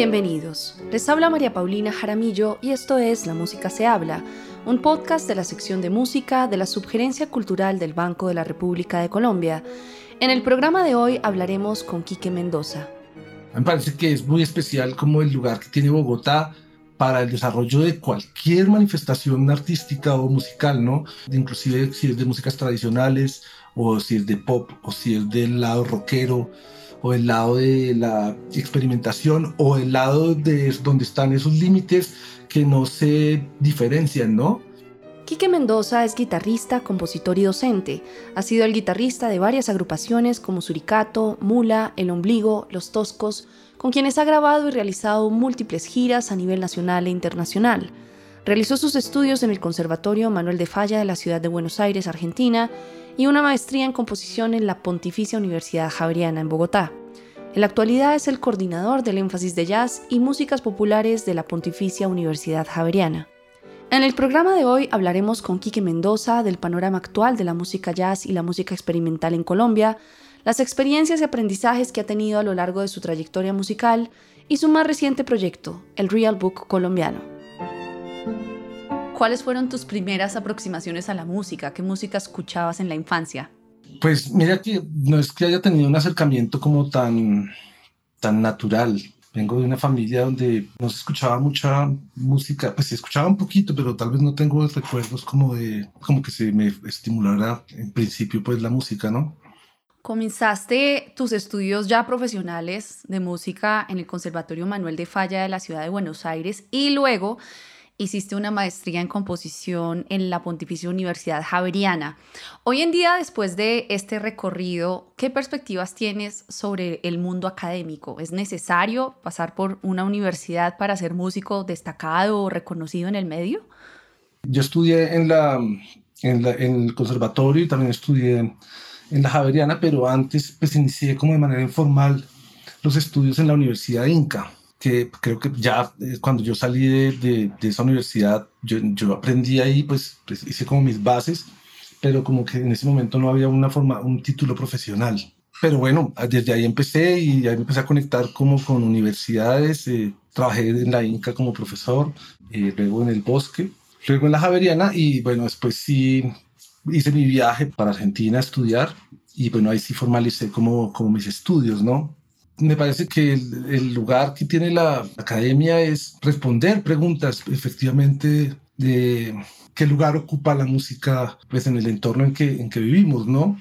Bienvenidos. Les habla María Paulina Jaramillo y esto es La Música se habla, un podcast de la sección de música de la Subgerencia Cultural del Banco de la República de Colombia. En el programa de hoy hablaremos con Quique Mendoza. Me parece que es muy especial como el lugar que tiene Bogotá para el desarrollo de cualquier manifestación artística o musical, ¿no? Inclusive si es de músicas tradicionales o si es de pop o si es del lado rockero o el lado de la experimentación o el lado de donde están esos límites que no se diferencian, ¿no? Quique Mendoza es guitarrista, compositor y docente. Ha sido el guitarrista de varias agrupaciones como Suricato, Mula, El Ombligo, Los Toscos, con quienes ha grabado y realizado múltiples giras a nivel nacional e internacional. Realizó sus estudios en el Conservatorio Manuel de Falla de la ciudad de Buenos Aires, Argentina, y una maestría en composición en la Pontificia Universidad Javeriana en Bogotá. En la actualidad es el coordinador del énfasis de jazz y músicas populares de la Pontificia Universidad Javeriana. En el programa de hoy hablaremos con Quique Mendoza del panorama actual de la música jazz y la música experimental en Colombia, las experiencias y aprendizajes que ha tenido a lo largo de su trayectoria musical y su más reciente proyecto, el Real Book colombiano. ¿Cuáles fueron tus primeras aproximaciones a la música? ¿Qué música escuchabas en la infancia? Pues mira que no es que haya tenido un acercamiento como tan, tan natural. Vengo de una familia donde no se escuchaba mucha música, pues se escuchaba un poquito, pero tal vez no tengo recuerdos como de, como que se me estimulara en principio pues la música, ¿no? Comenzaste tus estudios ya profesionales de música en el Conservatorio Manuel de Falla de la ciudad de Buenos Aires y luego hiciste una maestría en composición en la Pontificia Universidad Javeriana. Hoy en día, después de este recorrido, ¿qué perspectivas tienes sobre el mundo académico? ¿Es necesario pasar por una universidad para ser músico destacado o reconocido en el medio? Yo estudié en, la, en, el conservatorio y también estudié en la Javeriana, pero antes pues inicié como de manera informal los estudios en la Universidad Inca que creo que ya eh, cuando yo salí de, de, esa universidad, yo, yo, aprendí ahí, pues, pues, hice como mis bases, pero como que en ese momento no había una forma, un título profesional. Pero bueno, desde ahí empecé y ahí empecé a conectar como con universidades. Eh, trabajé en la Inca como profesor, eh, luego en el Bosque, luego en la Javeriana y bueno, después sí hice mi viaje para Argentina a estudiar y bueno, ahí sí formalicé como, como mis estudios, ¿no? Me parece que el, lugar que tiene la academia es responder preguntas efectivamente de qué lugar ocupa la música pues, en el entorno en que, en que vivimos, ¿no?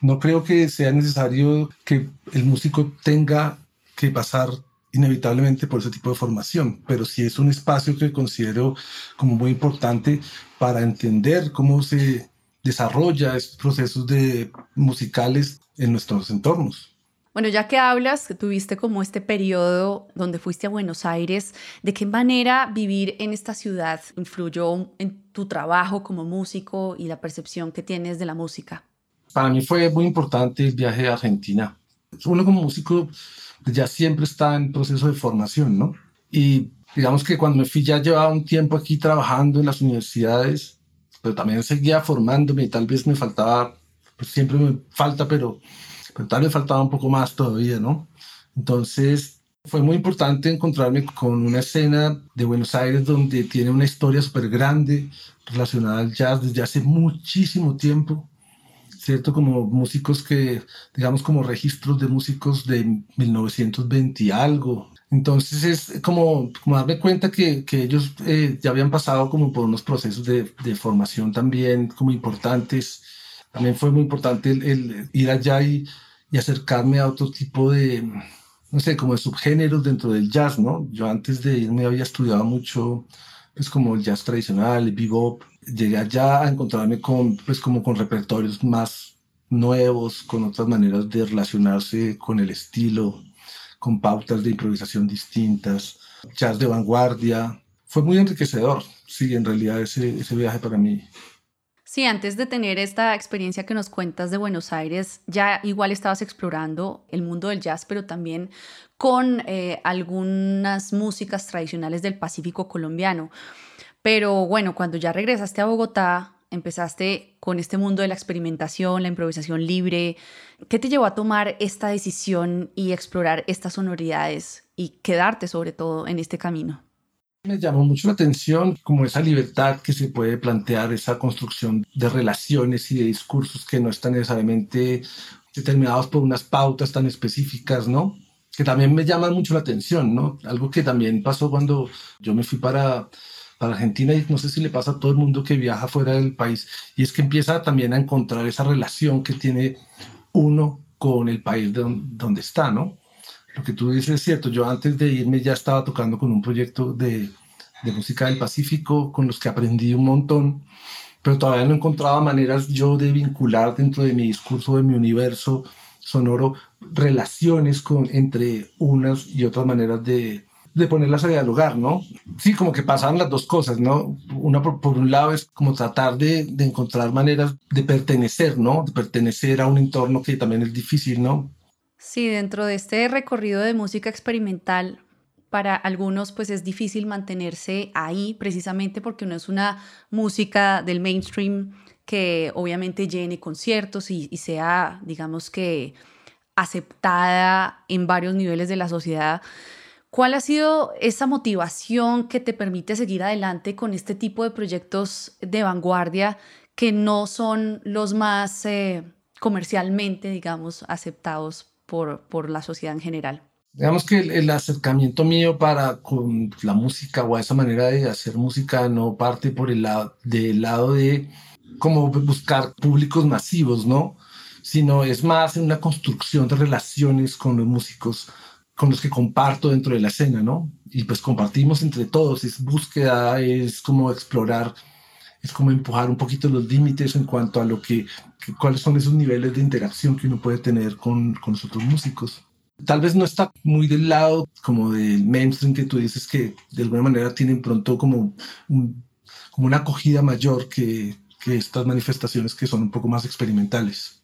No creo que sea necesario que el músico tenga que pasar inevitablemente por ese tipo de formación, pero sí es un espacio que considero como muy importante para entender cómo se desarrolla estos procesos de musicales en nuestros entornos. Bueno, ya que hablas, tuviste como este periodo donde fuiste a Buenos Aires, ¿de qué manera vivir en esta ciudad influyó en tu trabajo como músico y la percepción que tienes de la música? Para mí fue muy importante el viaje a Argentina. Uno como músico ya siempre está en proceso de formación, ¿no? Y digamos que cuando me fui ya llevaba un tiempo aquí trabajando en las universidades, pero también seguía formándome y tal vez me faltaba, pues siempre me falta, pero pero tal vez faltaba un poco más todavía, ¿no? Entonces fue muy importante encontrarme con una escena de Buenos Aires donde tiene una historia súper grande relacionada al jazz desde hace muchísimo tiempo, ¿cierto? Como músicos que, digamos, como registros de músicos de 1920 y algo. Entonces es como, como darme cuenta que, que ellos eh, ya habían pasado como por unos procesos de, de formación también como importantes. También fue muy importante el, el ir allá y y acercarme a otro tipo de, no sé, como de subgéneros dentro del jazz, ¿no? Yo antes de irme había estudiado mucho, pues como el jazz tradicional, el bebop. Llegué allá a encontrarme con, pues como con repertorios más nuevos, con otras maneras de relacionarse con el estilo, con pautas de improvisación distintas, jazz de vanguardia. Fue muy enriquecedor, sí, en realidad ese, ese viaje para mí Sí, antes de tener esta experiencia que nos cuentas de Buenos Aires, ya igual estabas explorando el mundo del jazz, pero también con eh, algunas músicas tradicionales del Pacífico colombiano. Pero bueno, cuando ya regresaste a Bogotá, empezaste con este mundo de la experimentación, la improvisación libre. ¿Qué te llevó a tomar esta decisión y explorar estas sonoridades y quedarte sobre todo en este camino? Me llamó mucho la atención como esa libertad que se puede plantear, esa construcción de relaciones y de discursos que no están necesariamente determinados por unas pautas tan específicas, ¿no? Que también me llaman mucho la atención, ¿no? Algo que también pasó cuando yo me fui para, para Argentina y no sé si le pasa a todo el mundo que viaja fuera del país, y es que empieza también a encontrar esa relación que tiene uno con el país de donde está, ¿no? Lo que tú dices es cierto. Yo antes de irme ya estaba tocando con un proyecto de, de música del Pacífico con los que aprendí un montón, pero todavía no encontraba maneras yo de vincular dentro de mi discurso, de mi universo sonoro, relaciones con, entre unas y otras maneras de, de ponerlas a dialogar, ¿no? Sí, como que pasaban las dos cosas, ¿no? Una por, por un lado es como tratar de, de, encontrar maneras de pertenecer, ¿no? De pertenecer a un entorno que también es difícil, ¿no? Sí, dentro de este recorrido de música experimental, para algunos pues es difícil mantenerse ahí precisamente porque no es una música del mainstream que obviamente llene conciertos y, sea, digamos que, aceptada en varios niveles de la sociedad. ¿Cuál ha sido esa motivación que te permite seguir adelante con este tipo de proyectos de vanguardia que no son los más eh, comercialmente, digamos, aceptados por, por la sociedad en general. Digamos que el, acercamiento mío para con la música o a esa manera de hacer música no parte por el lado del lado de como buscar públicos masivos, ¿no? Sino es más una construcción de relaciones con los músicos con los que comparto dentro de la escena, ¿no? Y pues compartimos entre todos, es búsqueda, es como explorar, es como empujar un poquito los límites en cuanto a lo que cuáles son esos niveles de interacción que uno puede tener con, con los otros músicos. Tal vez no está muy del lado como del mainstream que tú dices que de alguna manera tienen pronto como, como una acogida mayor que, que estas manifestaciones que son un poco más experimentales.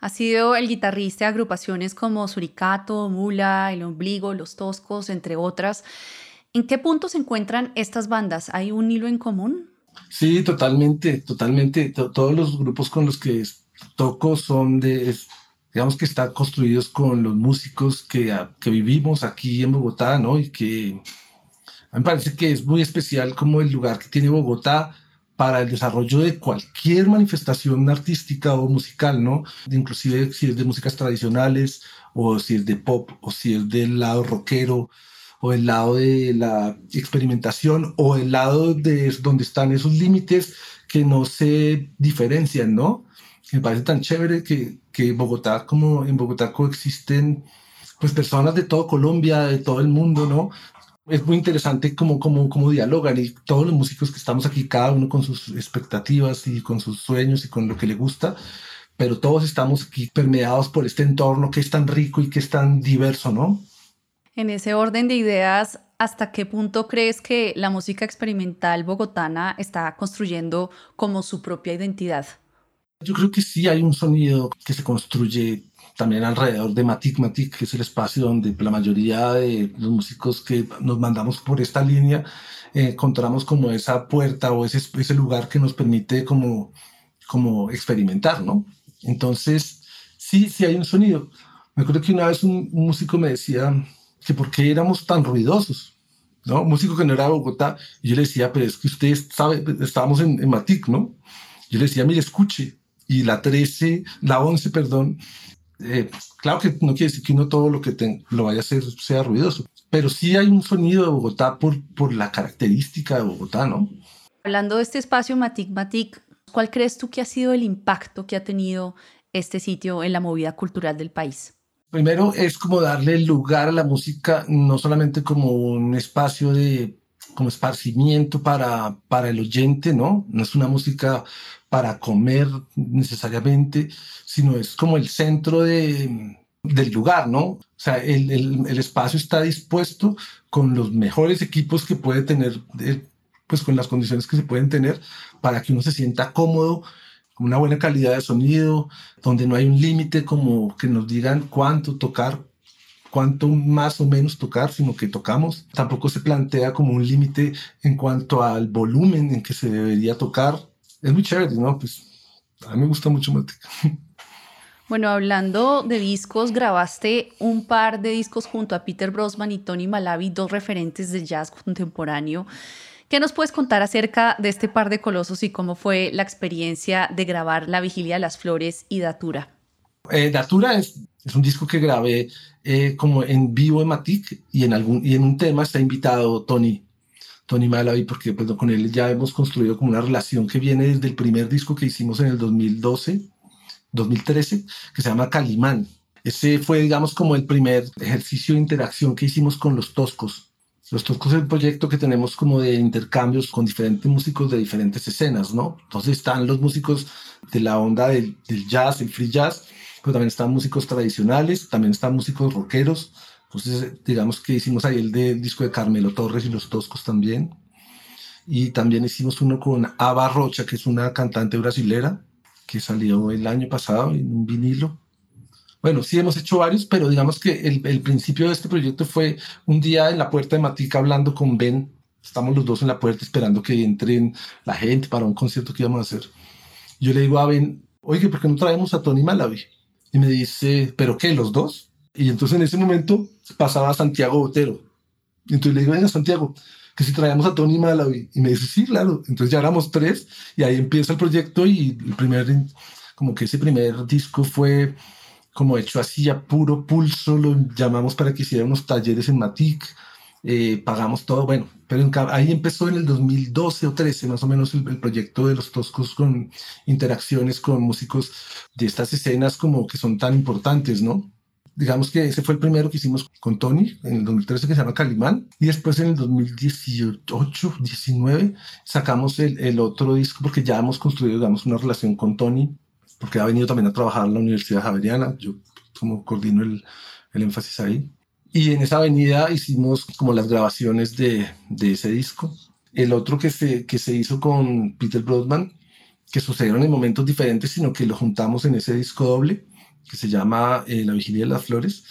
Ha sido el guitarrista de agrupaciones como Suricato, Mula, El Ombligo, Los Toscos, entre otras. ¿En qué punto se encuentran estas bandas? ¿Hay un hilo en común? Sí, totalmente, totalmente. todos los grupos con los que toco son de, digamos que están construidos con los músicos que, que vivimos aquí en Bogotá, ¿no? Y que a mí me parece que es muy especial como el lugar que tiene Bogotá para el desarrollo de cualquier manifestación artística o musical, ¿no? Inclusive si es de músicas tradicionales o si es de pop o si es del lado rockero o el lado de la experimentación o el lado de donde están esos límites que no se diferencian, ¿no? Me parece tan chévere que, que Bogotá, como en Bogotá coexisten pues personas de todo Colombia, de todo el mundo, ¿no? Es muy interesante cómo, cómo, cómo dialogan y todos los músicos que estamos aquí, cada uno con sus expectativas y con sus sueños y con lo que le gusta, pero todos estamos aquí permeados por este entorno que es tan rico y que es tan diverso, ¿no? En ese orden de ideas, ¿hasta qué punto crees que la música experimental bogotana está construyendo como su propia identidad? Yo creo que sí hay un sonido que se construye también alrededor de Matic Matic, que es el espacio donde la mayoría de los músicos que nos mandamos por esta línea eh, encontramos como esa puerta o ese, ese lugar que nos permite como, como experimentar, ¿no? Entonces, sí, sí hay un sonido. Me acuerdo que una vez un músico me decía, que por qué éramos tan ruidosos, ¿no? Músico que no era de Bogotá. Y yo le decía, pero es que ustedes saben, estábamos en, en Matic, ¿no? Yo le decía, mire, escuche. Y la 13, la 11, perdón, eh, claro que no quiere decir que uno todo lo que lo vaya a hacer sea ruidoso, pero sí hay un sonido de Bogotá por, por la característica de Bogotá, ¿no? Hablando de este espacio Matic Matic, ¿cuál crees tú que ha sido el impacto que ha tenido este sitio en la movida cultural del país? Primero es como darle lugar a la música, no solamente como un espacio de como esparcimiento para, para el oyente, ¿no? No es una música para comer necesariamente, sino es como el centro de, del lugar, ¿no? O sea, el, el, el, espacio está dispuesto con los mejores equipos que puede tener, pues con las condiciones que se pueden tener para que uno se sienta cómodo una buena calidad de sonido, donde no hay un límite como que nos digan cuánto tocar, cuánto más o menos tocar, sino que tocamos. Tampoco se plantea como un límite en cuanto al volumen en que se debería tocar. es muy chévere, ¿no? Pues a mí me gusta mucho Matic. Bueno, hablando de discos, grabaste un par de discos junto a Peter Brosman y Tony Malavi, dos referentes de jazz contemporáneo. ¿Qué nos puedes contar acerca de este par de colosos y cómo fue la experiencia de grabar La Vigilia de las Flores y Datura? Eh, Datura es, es, un disco que grabé eh, como en vivo en Matic y en, algún, y en un tema está invitado Tony, Tony Malavi, porque pues, con él ya hemos construido como una relación que viene desde el primer disco que hicimos en el 2012 2013, que se llama Calimán. Ese fue, digamos, como el primer ejercicio de interacción que hicimos con los Toscos. Los Toscos es un proyecto que tenemos como de intercambios con diferentes músicos de diferentes escenas, ¿no? Entonces están los músicos de la onda del, jazz, el free jazz, pero también están músicos tradicionales, también están músicos rockeros. Entonces, digamos que hicimos ahí el del disco de Carmelo Torres y los Toscos también. Y también hicimos uno con Ava Rocha, que es una cantante brasilera que salió el año pasado en un vinilo. Bueno, sí hemos hecho varios, pero digamos que el, el, principio de este proyecto fue un día en la puerta de Matica hablando con Ben. Estamos los dos en la puerta esperando que entren la gente para un concierto que íbamos a hacer. Yo le digo a Ben, oye, ¿por qué no traemos a Tony Malavi? Y me dice, ¿pero qué? ¿Los dos? Y entonces en ese momento pasaba Santiago Botero. Y entonces le digo, venga, Santiago, que si traíamos a Tony Malawi. Y me dice, sí, claro. Entonces ya éramos tres y ahí empieza el proyecto y el primer, como que ese primer disco fue como hecho así a puro pulso, lo llamamos para que hiciera unos talleres en Matic, eh, pagamos todo, bueno, pero ahí empezó en el 2012 o 13 más o menos el, el, proyecto de los Toscos con interacciones con músicos de estas escenas como que son tan importantes, ¿no? digamos que ese fue el primero que hicimos con Tony en el 2013 que se llama Calimán y después en el 2018, 19 sacamos el, el, otro disco porque ya hemos construido digamos una relación con Tony porque ha venido también a trabajar en la Universidad Javeriana, yo como coordino el, el énfasis ahí. Y en esa avenida hicimos como las grabaciones de, de ese disco. El otro que se, que se hizo con Peter Brodman, que sucedieron en momentos diferentes, sino que lo juntamos en ese disco doble que se llama eh, La Vigilia de las Flores,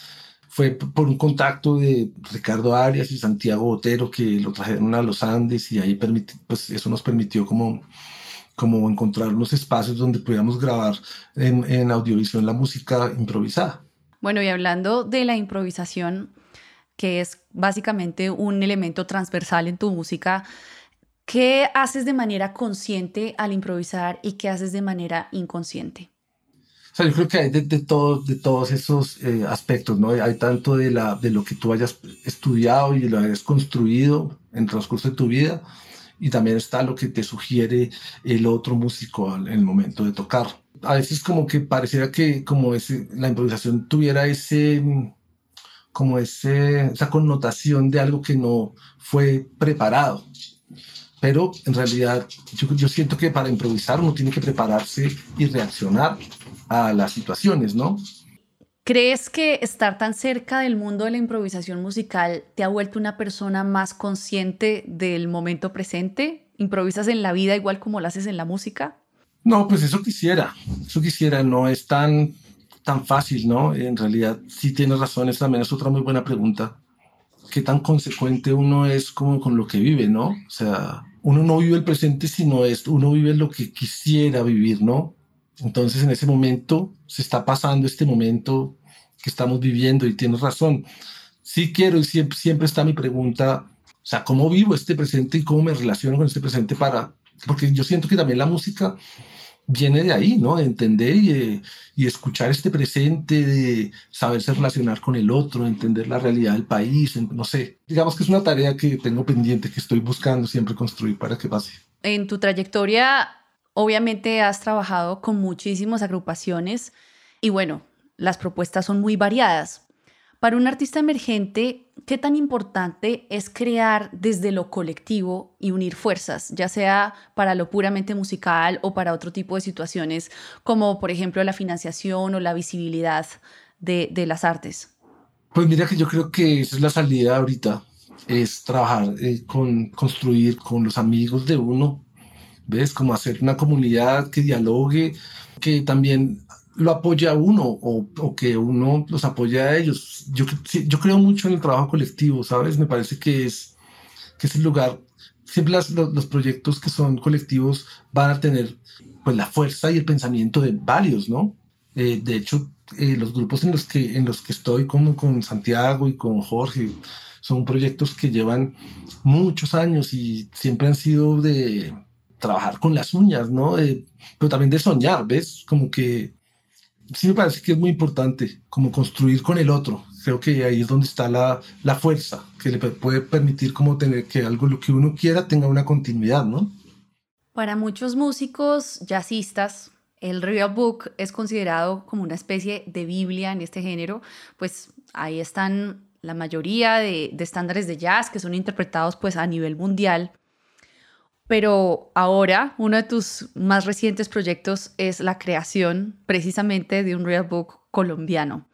fue por un contacto de Ricardo Arias y Santiago Botero que lo trajeron a los Andes y ahí pues eso nos permitió como, como encontrar unos espacios donde pudiéramos grabar en, en audiovisión la música improvisada. Bueno, y hablando de la improvisación, que es básicamente un elemento transversal en tu música, ¿qué haces de manera consciente al improvisar y qué haces de manera inconsciente? O sea, yo creo que hay de, de, de todos esos eh, aspectos, ¿no? Hay tanto de, la, de lo que tú hayas estudiado y lo hayas construido en el transcurso de tu vida, y también está lo que te sugiere el otro músico en el momento de tocar. A veces como que pareciera que como ese, la improvisación tuviera ese, como ese, esa connotación de algo que no fue preparado. Pero en realidad yo, yo siento que para improvisar uno tiene que prepararse y reaccionar a las situaciones, ¿no? ¿Crees que estar tan cerca del mundo de la improvisación musical te ha vuelto una persona más consciente del momento presente? ¿Improvisas en la vida igual como lo haces en la música? No, pues eso quisiera, eso quisiera, no es tan, tan fácil, ¿no? En realidad, sí tienes razón, esa también es otra muy buena pregunta. ¿Qué tan consecuente uno es como con lo que vive, ¿no? O sea, uno no vive el presente, sino es, uno vive lo que quisiera vivir, ¿no? Entonces en ese momento se está pasando este momento que estamos viviendo y tienes razón. Sí quiero y siempre, está mi pregunta, o sea, ¿cómo vivo este presente y cómo me relaciono con este presente para, porque yo siento que también la música viene de ahí, ¿no? De entender y, y escuchar este presente, de saberse relacionar con el otro, entender la realidad del país, no sé. Digamos que es una tarea que tengo pendiente, que estoy buscando siempre construir para que pase. En tu trayectoria Obviamente has trabajado con muchísimas agrupaciones y bueno, las propuestas son muy variadas. Para un artista emergente, ¿qué tan importante es crear desde lo colectivo y unir fuerzas, ya sea para lo puramente musical o para otro tipo de situaciones, como por ejemplo la financiación o la visibilidad de, las artes? Pues mira que yo creo que esa es la salida ahorita, es trabajar eh, con construir con los amigos de uno ¿ves? Como hacer una comunidad que dialogue, que también lo apoya a uno o, o, que uno los apoya a ellos. Yo, yo creo mucho en el trabajo colectivo, ¿sabes? Me parece que es, que es el lugar siempre los, proyectos que son colectivos van a tener pues la fuerza y el pensamiento de varios, ¿no? Eh, de hecho, eh, los grupos en los, que, en los que estoy, como con Santiago y con Jorge, son proyectos que llevan muchos años y siempre han sido de trabajar con las uñas, ¿no? pero también de soñar, ¿ves? Como que sí me parece que es muy importante, como construir con el otro. Creo que ahí es donde está la, la fuerza, que le puede permitir como tener que algo lo que uno quiera tenga una continuidad, ¿no? Para muchos músicos jazzistas, el real book es considerado como una especie de Biblia en este género, pues ahí están la mayoría de, de estándares de jazz que son interpretados pues a nivel mundial. Pero ahora uno de tus más recientes proyectos es la creación precisamente de un real book colombiano.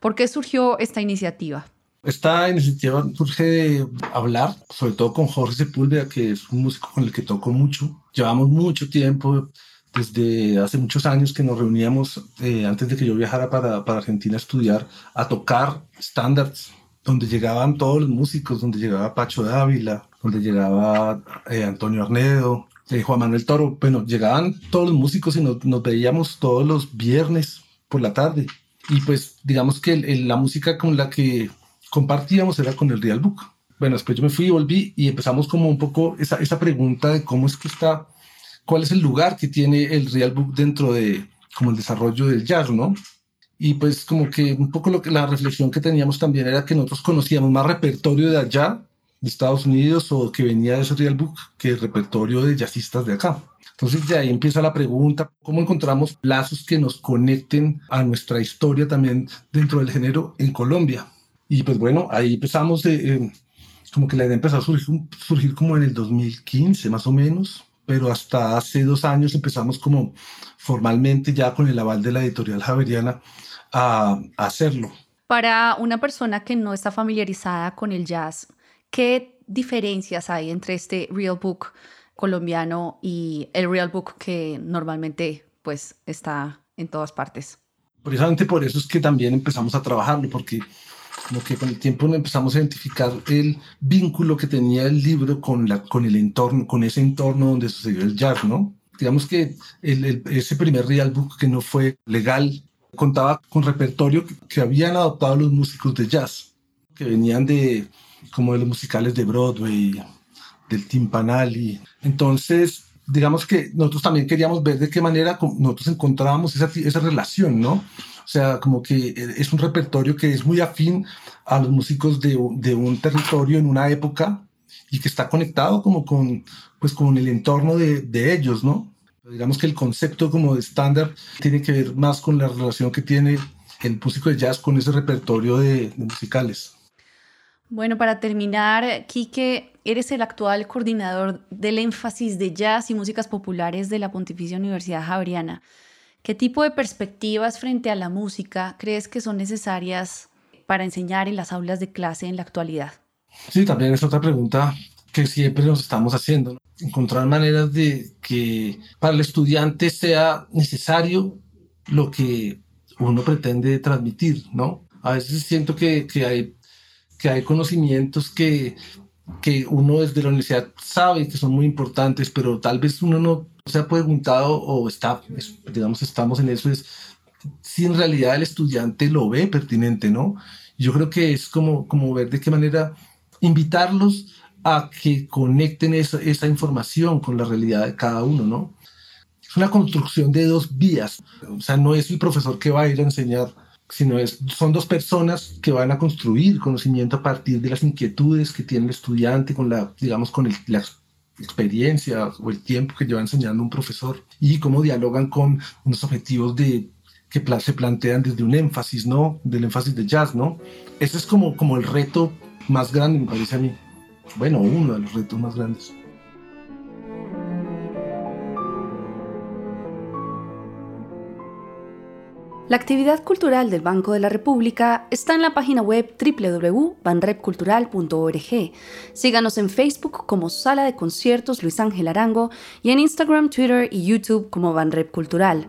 ¿Por qué surgió esta iniciativa? Esta iniciativa surge de hablar, sobre todo con Jorge Sepúlveda, que es un músico con el que toco mucho. Llevamos mucho tiempo, desde hace muchos años que nos reuníamos, eh, antes de que yo viajara para, para Argentina a estudiar, a tocar estándares, donde llegaban todos los músicos, donde llegaba Pacho Dávila, donde llegaba eh, Antonio Arnedo, eh, Juan Manuel Toro. Bueno, llegaban todos los músicos y nos, veíamos todos los viernes por la tarde. Y pues digamos que la música con la que compartíamos era con el Real Book. Bueno, después yo me fui y volví y empezamos como un poco esa, esa pregunta de cómo es que está, cuál es el lugar que tiene el Real Book dentro de como el desarrollo del jazz, ¿no? Y pues como que un poco lo que la reflexión que teníamos también era que nosotros conocíamos más repertorio de allá de Estados Unidos o que venía de ese real book que el repertorio de jazzistas de acá. Entonces de ahí empieza la pregunta, ¿cómo encontramos lazos que nos conecten a nuestra historia también dentro del género en Colombia? Y pues bueno, ahí empezamos, eh, como que la idea empezó a surgir, surgir como en el 2015 más o menos, pero hasta hace dos años empezamos como formalmente ya con el aval de la editorial Javeriana a, a hacerlo. Para una persona que no está familiarizada con el jazz, ¿Qué diferencias hay entre este Real Book colombiano y el Real Book que normalmente pues está en todas partes? Precisamente por eso es que también empezamos a trabajarlo, porque que con el tiempo empezamos a identificar el vínculo que tenía el libro con, la, con el entorno, con ese entorno donde sucedió el jazz, ¿no? Digamos que el, ese primer Real Book que no fue legal contaba con repertorio que habían adoptado los músicos de jazz, que venían de como de los musicales de Broadway, del timpanal. Y entonces, digamos que nosotros también queríamos ver de qué manera nosotros encontrábamos esa, esa relación, ¿no? O sea, como que es un repertorio que es muy afín a los músicos de, de un territorio en una época y que está conectado como con, pues, con el entorno de, de ellos, ¿no? Digamos que el concepto como de estándar tiene que ver más con la relación que tiene el músico de jazz con ese repertorio de, de musicales. Bueno, para terminar, Quique, eres el actual coordinador del énfasis de jazz y músicas populares de la Pontificia Universidad Javeriana. ¿Qué tipo de perspectivas frente a la música crees que son necesarias para enseñar en las aulas de clase en la actualidad? Sí, también es otra pregunta que siempre nos estamos haciendo. Encontrar maneras de que para el estudiante sea necesario lo que uno pretende transmitir, ¿no? A veces siento que, que hay que hay conocimientos que, que uno desde la universidad sabe que son muy importantes, pero tal vez uno no se ha preguntado o está, digamos, estamos en eso, es si en realidad el estudiante lo ve pertinente, ¿no? Yo creo que es como, como ver de qué manera invitarlos a que conecten esa, esa información con la realidad de cada uno, ¿no? Es una construcción de dos vías, o sea, no es el profesor que va a ir a enseñar sino es, son dos personas que van a construir conocimiento a partir de las inquietudes que tiene el estudiante con la, digamos, con la experiencia o el tiempo que lleva enseñando un profesor y cómo dialogan con unos objetivos de que se plantean desde un énfasis, ¿no? Del énfasis de jazz, ¿no? Ese es como, como el reto más grande, me parece a mí. Bueno, uno de los retos más grandes. La actividad cultural del Banco de la República está en la página web www.banrepcultural.org. Síganos en Facebook como Sala de Conciertos Luis Ángel Arango y en Instagram, Twitter y YouTube como Banrep Cultural.